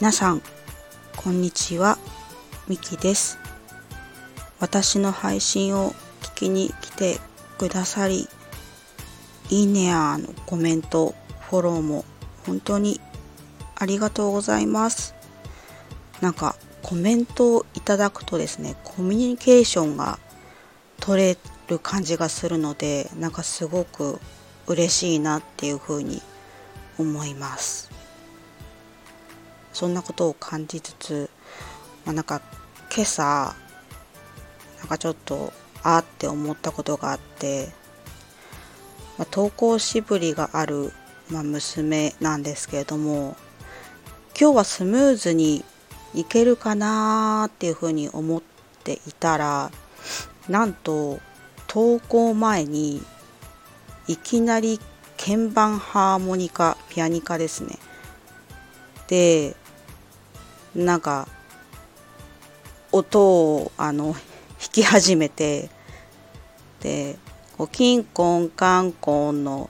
皆さんこんにちは。みきです。私の配信を聞きに来てくださりいいねやのコメントフォローも本当にありがとうございます。なんかコメントをいただくとですねコミュニケーションが取れる感じがするのでなんかすごく嬉しいなっていうふうに思います。そんなことを感じつつ、まあ、なんか今朝なんかちょっとあって思ったことがあって、まあ、登校しぶりがある、まあ、娘なんですけれども今日はスムーズにいけるかなっていうふうに思っていたらなんと登校前にいきなり鍵盤ハーモニカピアニカですね。でなんか音をあの 弾き始めてでこうキンコンカンコンの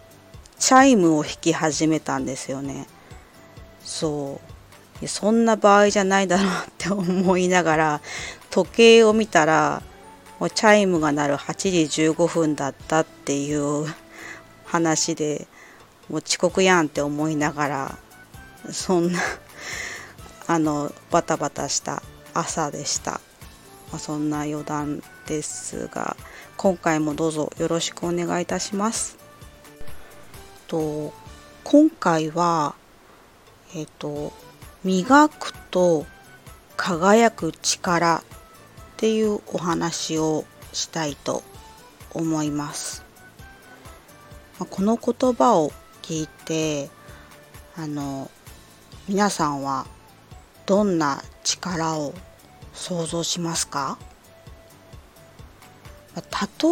チャイムを弾き始めたんですよね。そう。そんな場合じゃないだろうって思いながら時計を見たらもうチャイムが鳴る8時15分だったっていう話でもう遅刻やんって思いながらそんな あのバタバタした朝でした、まあ、そんな余談ですが今回もどうぞよろしくお願いいたしますと今回はえっ、ー、と磨くと輝く力っていうお話をしたいと思います。この言葉を聞いてあの皆さんはどんな力を想像しますか？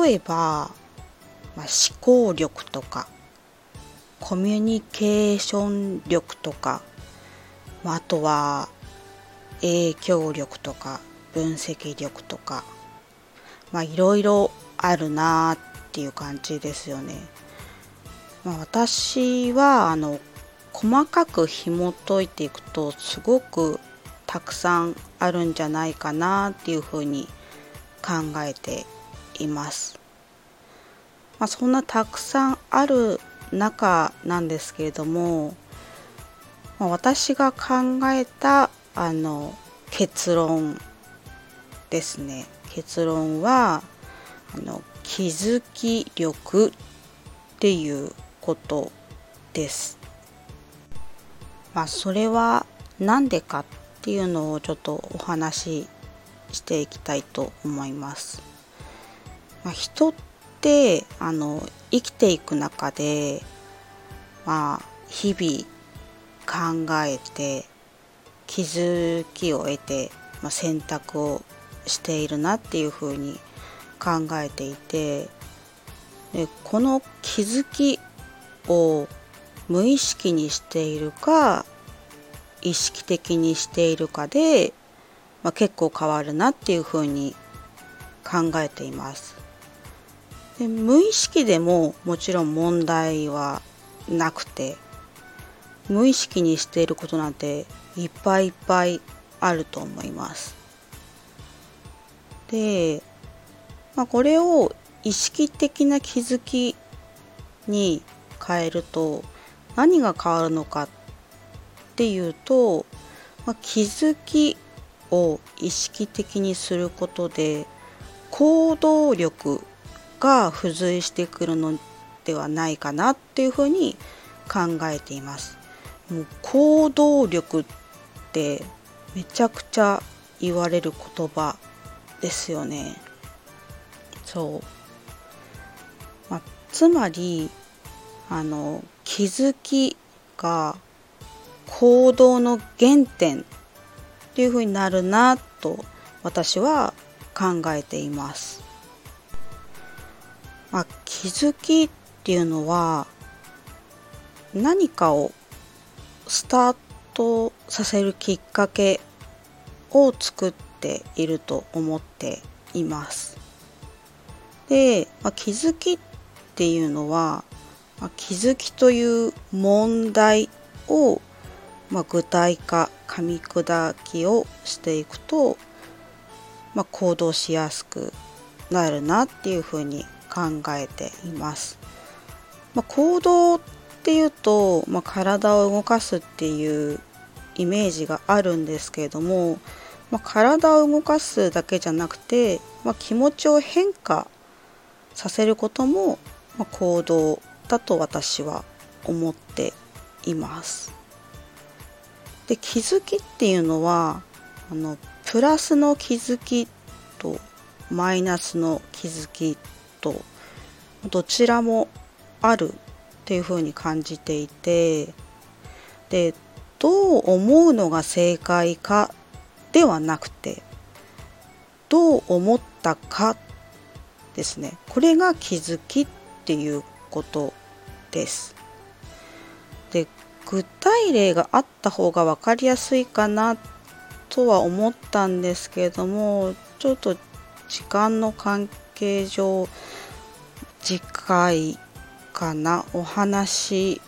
例えば、まあ、思考力とかコミュニケーション力とか、まあ、あとは影響力とか分析力とかまあいろいろあるなっていう感じですよね。まあ、私はあの細かく紐解いていくとすごくたくさんあるんじゃないかなっていうふうに考えています。まあ、そんなたくさんある中なんですけれども、まあ、私が考えたあの結論ですね結論はあの気づき力っていうことです。まあそれは何でかっていうのをちょっとお話ししていきたいと思います。まあ、人ってあの生きていく中でまあ日々考えて気づきを得て、まあ、選択をしているなっていうふうに考えていてでこの気づきを無意識にしているか意識的にしているかで、まあ、結構変わるなっていうふうに考えています。で無意識でももちろん問題はなくて無意識にしていることなんていっぱいいっぱいあると思います。で、まあ、これを意識的な気づきに変えると何が変わるのかっていうと、まあ、気づきを意識的にすることで行動力が付随してくるのではないかなっていうふうに考えています。もう行動力ってめちゃくちゃ言われる言葉ですよね。そう。まあ、つまりあの気づきが行動の原点っていうふうになるなと私は考えています。まあ、気づきっていうのは何かをスタートさせるきっかけを作っていると思っています。で、まあ、気づきっていうのはまあ、気づきという問題を、まあ、具体化噛み砕きをしていくと、まあ、行動しやすくなるなっていうふうに考えています。まあ、行動っていうと、まあ、体を動かすっていうイメージがあるんですけれども、まあ、体を動かすだけじゃなくて、まあ、気持ちを変化させることも、まあ、行動だと私は思っています。で気づきっていうのはあのプラスの気づきとマイナスの気づきとどちらもあるっていうふうに感じていてでどう思うのが正解かではなくてどう思ったかですねこれが気づきっていうことです。で具体例があった方が分かりやすいかなとは思ったんですけれどもちょっと時間の関係上次回かなお話し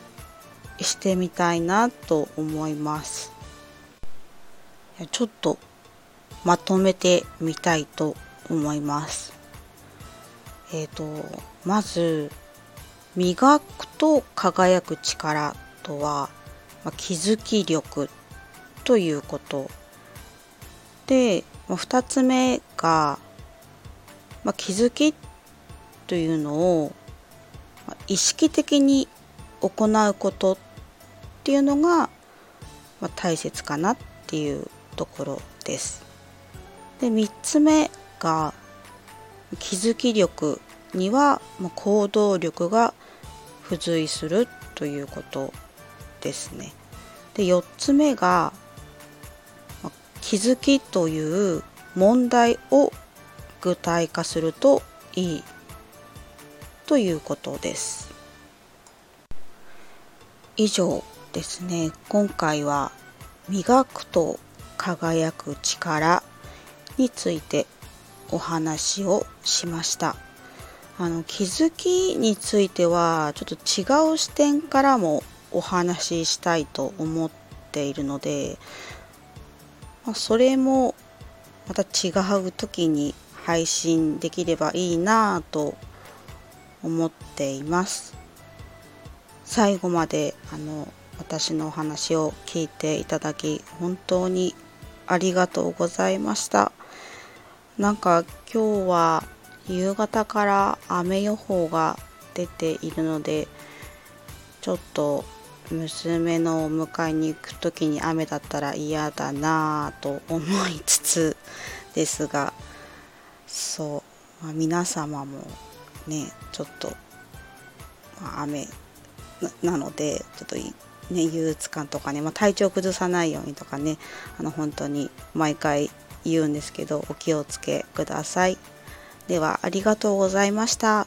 してみたいなと思いますちょっとまとめてみたいと思いますえっ、ー、とまず磨くと輝く力とは、まあ、気づき力ということで、まあ、2つ目が、まあ、気づきというのを、ま、意識的に行うことっていうのが、まあ、大切かなっていうところです。で3つ目が気づき力には、行動力が付随するということですね。で4つ目が気づきという問題を具体化するといいということです。以上ですね今回は磨くと輝く力についてお話をしました。あの気づきについてはちょっと違う視点からもお話ししたいと思っているので、まあ、それもまた違う時に配信できればいいなぁと思っています。最後まであの私のお話を聞いていただき本当にありがとうございました。なんか今日は夕方から雨予報が出ているのでちょっと娘のお迎えに行く時に雨だったら嫌だなぁと思いつつですがそう、まあ、皆様もねちょっと、まあ、雨なのでちょっとね憂鬱感とかね、まあ、体調崩さないようにとかねあの本当に毎回言うんですけどお気をつけください。ではありがとうございました。